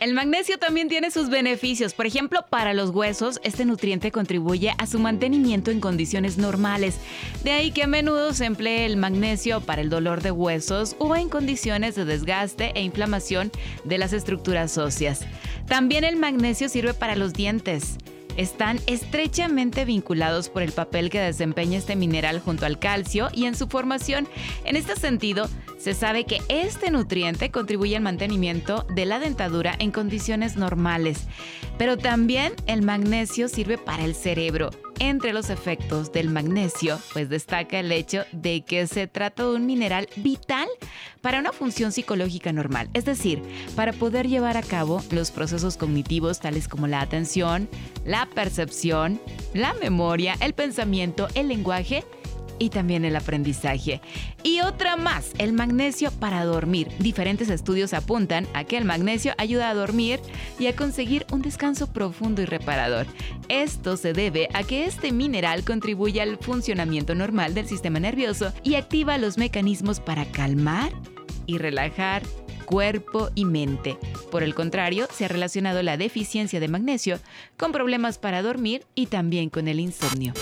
El magnesio también tiene sus beneficios. Por ejemplo, para los huesos, este nutriente contribuye a su mantenimiento en condiciones normales. De ahí que a menudo se emplee el magnesio para el dolor de huesos o en condiciones de desgaste e inflamación de las estructuras óseas. También el magnesio sirve para los dientes están estrechamente vinculados por el papel que desempeña este mineral junto al calcio y en su formación. En este sentido, se sabe que este nutriente contribuye al mantenimiento de la dentadura en condiciones normales, pero también el magnesio sirve para el cerebro. Entre los efectos del magnesio, pues destaca el hecho de que se trata de un mineral vital para una función psicológica normal, es decir, para poder llevar a cabo los procesos cognitivos tales como la atención, la percepción, la memoria, el pensamiento, el lenguaje y también el aprendizaje. Y otra más, el magnesio para dormir. Diferentes estudios apuntan a que el magnesio ayuda a dormir y a conseguir un descanso profundo y reparador. Esto se debe a que este mineral contribuye al funcionamiento normal del sistema nervioso y activa los mecanismos para calmar y relajar cuerpo y mente. Por el contrario, se ha relacionado la deficiencia de magnesio con problemas para dormir y también con el insomnio.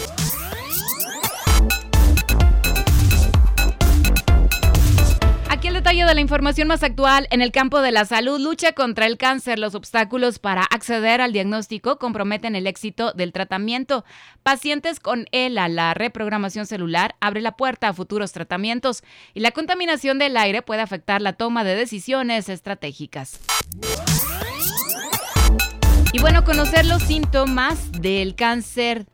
Detalle de la información más actual en el campo de la salud, lucha contra el cáncer. Los obstáculos para acceder al diagnóstico comprometen el éxito del tratamiento. Pacientes con ELA, la reprogramación celular, abre la puerta a futuros tratamientos y la contaminación del aire puede afectar la toma de decisiones estratégicas. Y bueno, conocer los síntomas del cáncer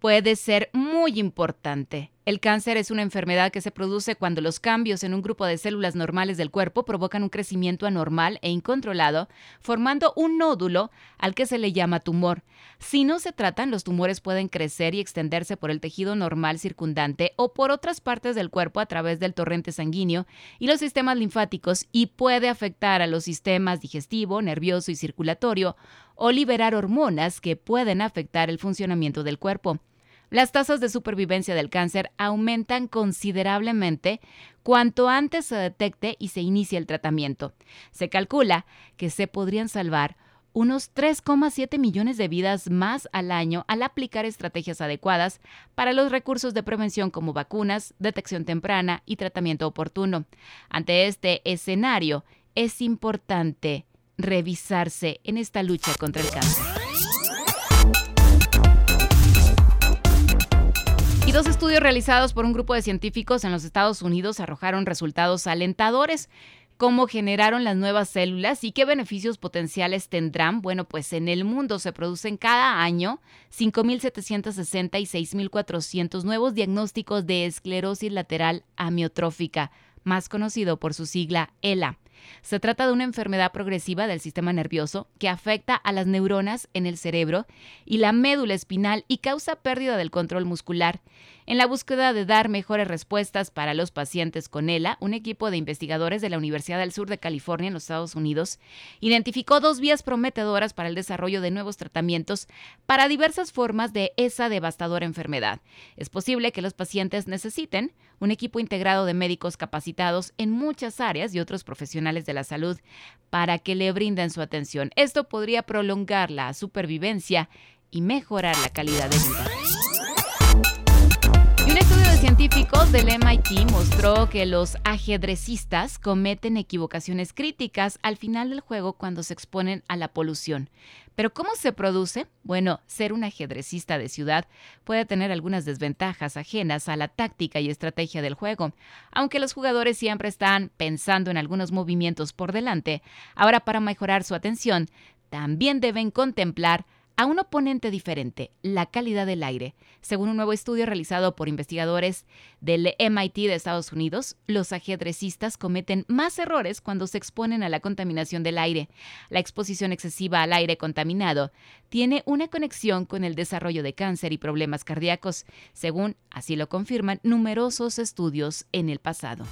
puede ser muy importante. El cáncer es una enfermedad que se produce cuando los cambios en un grupo de células normales del cuerpo provocan un crecimiento anormal e incontrolado, formando un nódulo al que se le llama tumor. Si no se tratan, los tumores pueden crecer y extenderse por el tejido normal circundante o por otras partes del cuerpo a través del torrente sanguíneo y los sistemas linfáticos y puede afectar a los sistemas digestivo, nervioso y circulatorio o liberar hormonas que pueden afectar el funcionamiento del cuerpo. Las tasas de supervivencia del cáncer aumentan considerablemente cuanto antes se detecte y se inicie el tratamiento. Se calcula que se podrían salvar unos 3,7 millones de vidas más al año al aplicar estrategias adecuadas para los recursos de prevención como vacunas, detección temprana y tratamiento oportuno. Ante este escenario, es importante revisarse en esta lucha contra el cáncer. Y dos estudios realizados por un grupo de científicos en los Estados Unidos arrojaron resultados alentadores. ¿Cómo generaron las nuevas células y qué beneficios potenciales tendrán? Bueno, pues en el mundo se producen cada año 5.760 y 6.400 nuevos diagnósticos de esclerosis lateral amiotrófica, más conocido por su sigla ELA. Se trata de una enfermedad progresiva del sistema nervioso que afecta a las neuronas en el cerebro y la médula espinal y causa pérdida del control muscular. En la búsqueda de dar mejores respuestas para los pacientes con ELA, un equipo de investigadores de la Universidad del Sur de California en los Estados Unidos identificó dos vías prometedoras para el desarrollo de nuevos tratamientos para diversas formas de esa devastadora enfermedad. Es posible que los pacientes necesiten un equipo integrado de médicos capacitados en muchas áreas y otros profesionales de la salud para que le brinden su atención. Esto podría prolongar la supervivencia y mejorar la calidad de vida científicos del MIT mostró que los ajedrecistas cometen equivocaciones críticas al final del juego cuando se exponen a la polución. Pero ¿cómo se produce? Bueno, ser un ajedrecista de ciudad puede tener algunas desventajas ajenas a la táctica y estrategia del juego. Aunque los jugadores siempre están pensando en algunos movimientos por delante, ahora para mejorar su atención, también deben contemplar a un oponente diferente, la calidad del aire. Según un nuevo estudio realizado por investigadores del MIT de Estados Unidos, los ajedrecistas cometen más errores cuando se exponen a la contaminación del aire. La exposición excesiva al aire contaminado tiene una conexión con el desarrollo de cáncer y problemas cardíacos, según así lo confirman numerosos estudios en el pasado.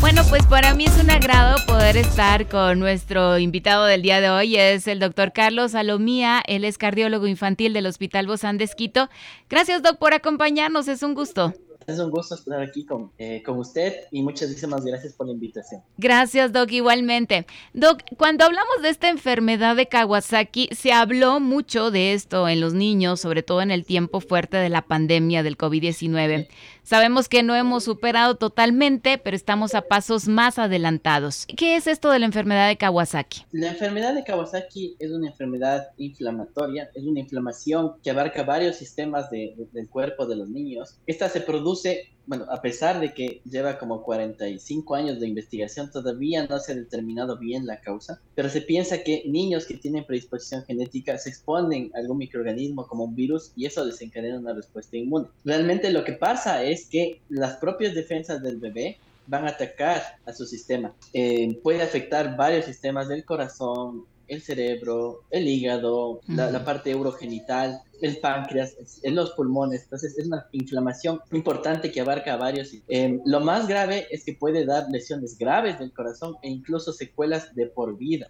Bueno, pues para mí es un agrado poder estar con nuestro invitado del día de hoy, es el doctor Carlos Alomía, él es cardiólogo infantil del Hospital Bozán de Esquito. Gracias, doc, por acompañarnos, es un gusto. Es un gusto estar aquí con, eh, con usted y muchísimas gracias por la invitación. Gracias, Doc, igualmente. Doc, cuando hablamos de esta enfermedad de Kawasaki, se habló mucho de esto en los niños, sobre todo en el tiempo fuerte de la pandemia del COVID-19. Sabemos que no hemos superado totalmente, pero estamos a pasos más adelantados. ¿Qué es esto de la enfermedad de Kawasaki? La enfermedad de Kawasaki es una enfermedad inflamatoria, es una inflamación que abarca varios sistemas del cuerpo de los niños. Esta se produce bueno, a pesar de que lleva como 45 años de investigación, todavía no se ha determinado bien la causa, pero se piensa que niños que tienen predisposición genética se exponen a algún microorganismo como un virus y eso desencadena una respuesta inmune. Realmente lo que pasa es que las propias defensas del bebé van a atacar a su sistema. Eh, puede afectar varios sistemas del corazón, el cerebro, el hígado, la, parte urogenital, el páncreas, en los pulmones. Entonces es una inflamación importante que abarca a varios. Eh, lo más grave es que puede dar lesiones graves del corazón e incluso secuelas de por vida.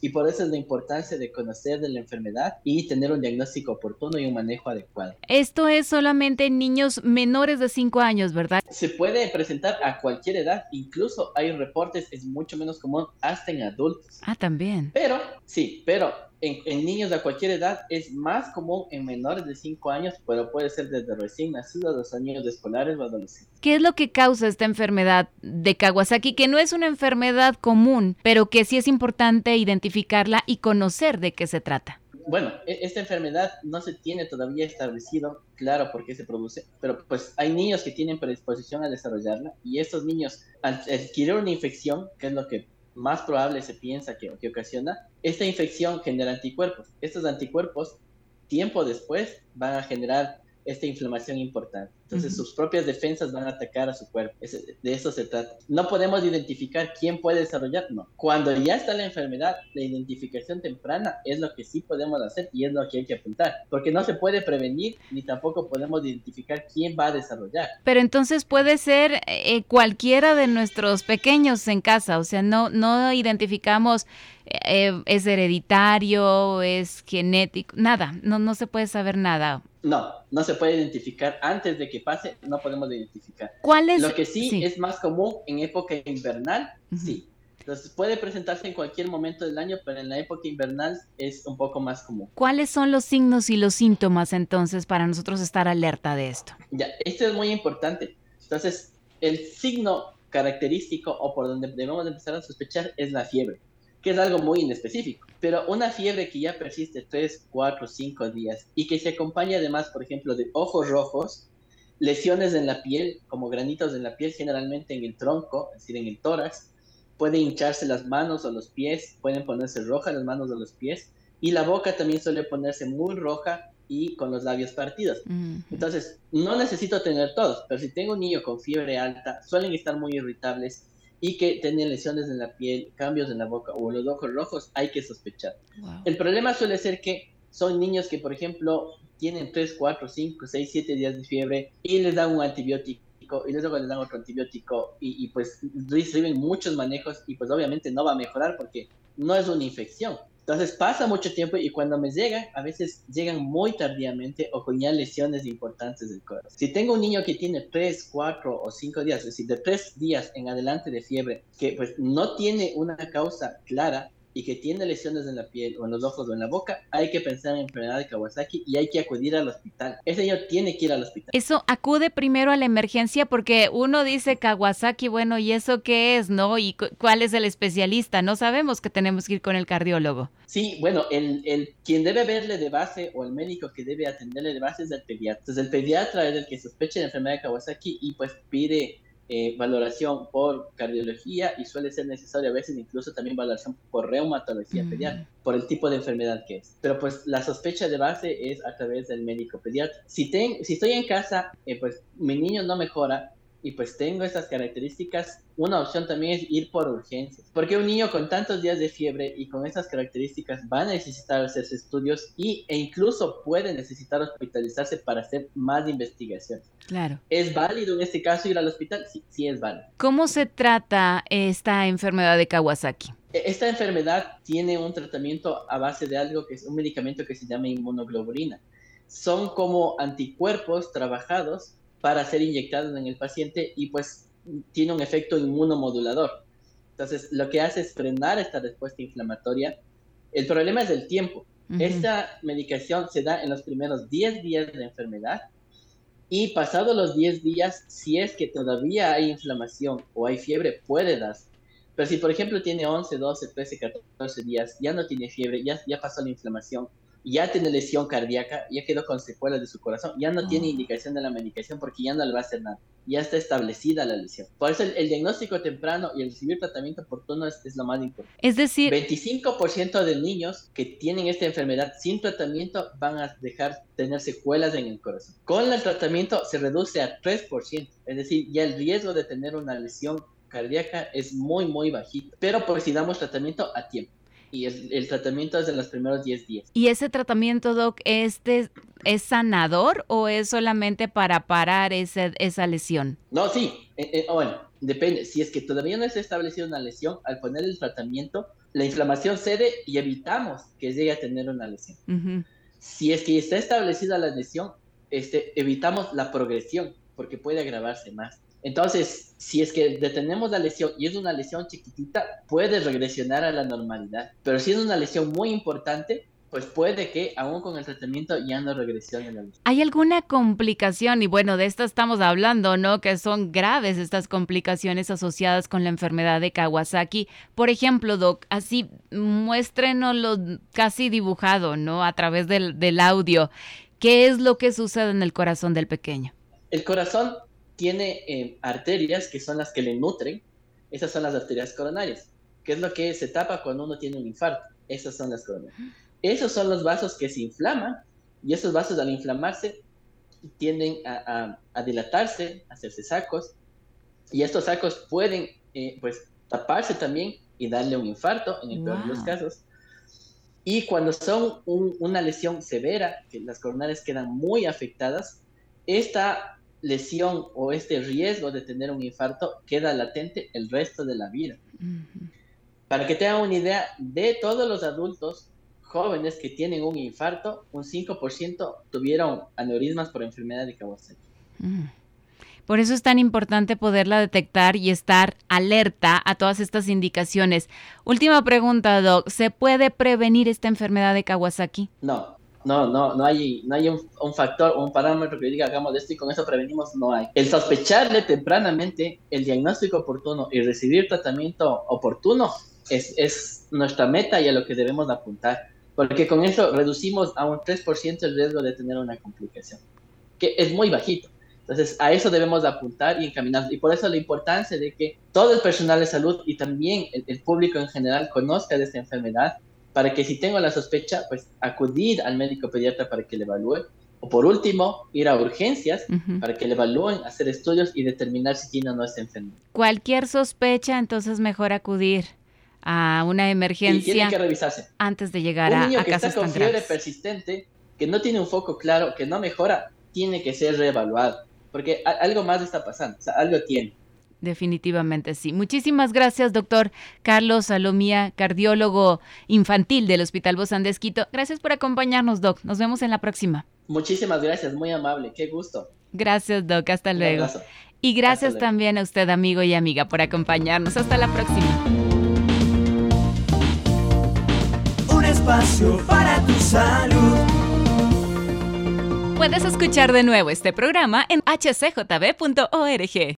Y por eso es la importancia de conocer de la enfermedad y tener un diagnóstico oportuno y un manejo adecuado. Esto es solamente en niños menores de 5 años, ¿verdad? Se puede presentar a cualquier edad, incluso hay reportes, es mucho menos común hasta en adultos. Ah, también. Pero, sí, pero en, niños de cualquier edad es más común en menores de 5 años, pero puede ser desde recién nacidos, los años escolares o adolescentes. ¿Qué es lo que causa esta enfermedad de Kawasaki? Que no es una enfermedad común, pero que sí es importante identificarla y conocer de qué se trata. Bueno, e, esta enfermedad no se tiene todavía establecido claro por qué se produce, pero pues hay niños que tienen predisposición a desarrollarla y estos niños al adquirir una infección, que es lo que más probable se piensa que, que ocasiona, esta infección genera anticuerpos. Estos anticuerpos, tiempo después, van a generar esta inflamación importante. Entonces sus propias defensas van a atacar a su cuerpo. de eso se trata. No podemos identificar quién puede desarrollar, no. Cuando ya está la enfermedad, la identificación temprana es lo que sí podemos hacer y es lo que hay que apuntar. Porque no se puede prevenir ni tampoco podemos identificar quién va a desarrollar. Pero entonces puede ser eh, cualquiera de nuestros pequeños en casa, o sea, no, no identificamos eh, es hereditario, es genético, nada, no, no se puede saber nada. No, no se puede identificar antes de que pase, no podemos identificar. ¿Cuál es? Lo que sí, es más común en época invernal, sí. Entonces puede presentarse en cualquier momento del año, pero en la época invernal es un poco más común. ¿Cuáles son los signos y los síntomas entonces para nosotros estar alerta de esto? Ya, esto es muy importante. Entonces, el signo característico o por donde debemos empezar a sospechar es la fiebre que es algo muy inespecífico. Pero una fiebre que ya persiste 3, 4, 5 días y que se acompaña además, por ejemplo, de ojos rojos, lesiones en la piel, como granitos en la piel, generalmente en el tronco, es decir, en el tórax, pueden hincharse las manos o los pies, pueden ponerse rojas las manos o los pies, y la boca también suele ponerse muy roja y con los labios partidos. Entonces, no necesito tener todos, pero si tengo un niño con fiebre alta, suelen estar muy irritables y que tienen lesiones en la piel, cambios en la boca o los ojos rojos, hay que sospechar. El problema suele ser que son niños que, por ejemplo, tienen 3, 4, 5, 6, 7 días de fiebre y les dan un antibiótico y luego les dan otro antibiótico y, y pues reciben muchos manejos y pues obviamente no va a mejorar porque no es una infección, entonces pasa mucho tiempo y cuando me llegan, a veces llegan muy tardíamente o con ya lesiones importantes del corazón. Si tengo un niño que tiene 3, 4 o 5 días, es decir, de 3 días en adelante de fiebre, que pues no tiene una causa clara, y que tiene lesiones en la piel o en los ojos o en la boca, hay que pensar en enfermedad de Kawasaki y hay que acudir al hospital. Ese niño tiene que ir al hospital. Eso acude primero a la emergencia porque uno dice Kawasaki, bueno, ¿y eso qué es, no? ¿Y cuál es el especialista? No sabemos que tenemos que ir con el cardiólogo. Sí, bueno, el, el quien debe verle de base o el médico que debe atenderle de base es el pediatra. Entonces el pediatra es el que sospecha de enfermedad de Kawasaki y pues pide eh, valoración por cardiología y suele ser necesario a veces incluso también valoración por reumatología Mm. pediátrica, por el tipo de enfermedad que es. Pero pues la sospecha de base es a través del médico pediatra. Si, ten- si estoy en casa, eh, pues mi niño no mejora y pues tengo estas características, una opción también es ir por urgencias. Porque un niño con tantos días de fiebre y con estas características va a necesitar hacerse estudios y, e incluso puede necesitar hospitalizarse para hacer más investigación. Claro. ¿Es válido en este caso ir al hospital? Sí, sí es válido. ¿Cómo se trata esta enfermedad de Kawasaki? E- Esta enfermedad tiene un tratamiento a base de algo que es un medicamento que se llama inmunoglobulina. Son como anticuerpos trabajados para ser inyectados en el paciente y pues tiene un efecto inmunomodulador. Entonces, lo que hace es frenar esta respuesta inflamatoria. El problema es el tiempo. Esta medicación se da en los primeros 10 días de enfermedad y pasados los 10 días, si es que todavía hay inflamación o hay fiebre, puede darse. Pero si, por ejemplo, tiene 11, 12, 13, 14 días, ya no tiene fiebre, ya, ya pasó la inflamación, ya tiene lesión cardíaca, ya quedó con secuelas de su corazón, ya no tiene Oh. indicación de la medicación porque ya no le va a hacer nada, ya está establecida la lesión. Por eso el, el diagnóstico temprano y el recibir tratamiento oportuno es, es lo más importante. Es decir, 25% de niños que tienen esta enfermedad sin tratamiento van a dejar tener secuelas en el corazón. Con el tratamiento se reduce a 3%, es decir, ya el riesgo de tener una lesión cardíaca es muy, muy bajito, pero pues si damos tratamiento a tiempo. Y el, el tratamiento es de los primeros 10 días. ¿y ese tratamiento, Doc, este es sanador o es solamente para parar ese- esa lesión? No, sí, eh, eh, bueno, depende. Si es que todavía no está establecida una lesión, al poner el tratamiento, la inflamación cede y evitamos que llegue a tener una lesión. Si es que está establecida la lesión, este, evitamos la progresión, porque puede agravarse más. Entonces, si es que detenemos la lesión y es una lesión chiquitita, puede regresionar a la normalidad. Pero si es una lesión muy importante, pues puede que aún con el tratamiento ya no regresione la lesión. ¿Hay alguna complicación? Y bueno, de esto estamos hablando, ¿no? Que son graves estas complicaciones asociadas con la enfermedad de Kawasaki. Por ejemplo, Doc, así muéstrenoslo casi dibujado, ¿no? A través del, del audio. ¿Qué es lo que sucede en el corazón del pequeño? El corazón tiene eh, arterias que son las que le nutren. Esas son las arterias coronarias, que es lo que se tapa cuando uno tiene un infarto. Esas son las coronarias. Esos son los vasos que se inflaman y esos vasos al inflamarse tienden a, a- a dilatarse, a hacerse sacos y estos sacos pueden eh, pues taparse también y darle un infarto en el peor de los casos. Y cuando son un- una lesión severa, que las coronarias quedan muy afectadas, esta lesión o este riesgo de tener un infarto queda latente el resto de la vida. Para que tengan una idea, de todos los adultos jóvenes que tienen un infarto, un 5% tuvieron aneurismas por enfermedad de Kawasaki. Por eso es tan importante poderla detectar y estar alerta a todas estas indicaciones. Última pregunta, Doc. ¿Se puede prevenir esta enfermedad de Kawasaki? No, no, no, no hay, no hay un, un factor, un parámetro que diga hagamos esto y con eso prevenimos, no hay. El sospecharle tempranamente, el diagnóstico oportuno y recibir tratamiento oportuno es, es nuestra meta y a lo que debemos apuntar, porque con eso reducimos a un 3% el riesgo de tener una complicación, que es muy bajito. Entonces, a eso debemos de apuntar y encaminar. Y por eso la importancia de que todo el personal de salud y también el, el público en general conozca de esta enfermedad para que si tengo la sospecha, pues acudir al médico pediatra para que le evalúe. O por último, ir a urgencias para que le evalúen, hacer estudios y determinar si tiene o no esta enfermedad. Cualquier sospecha, entonces mejor acudir a una Y emergencia tiene que revisarse. antes de llegar Un a, niño a que está con fiebre graves. persistente, que no tiene un foco claro, que no mejora, tiene que ser reevaluado. Porque algo más está pasando, o sea, algo tiene. Definitivamente sí. Muchísimas gracias, doctor Carlos Salomía, cardiólogo infantil del Hospital Bozán de Esquito. Gracias por acompañarnos, doc. Nos vemos en la próxima. Muchísimas gracias, muy amable, qué gusto. Gracias, doc. Hasta Un luego. abrazo. Y gracias luego. también a usted, amigo y amiga, por acompañarnos. Hasta la próxima. Un espacio para tu salud. Puedes escuchar de nuevo este programa en hcjb.org.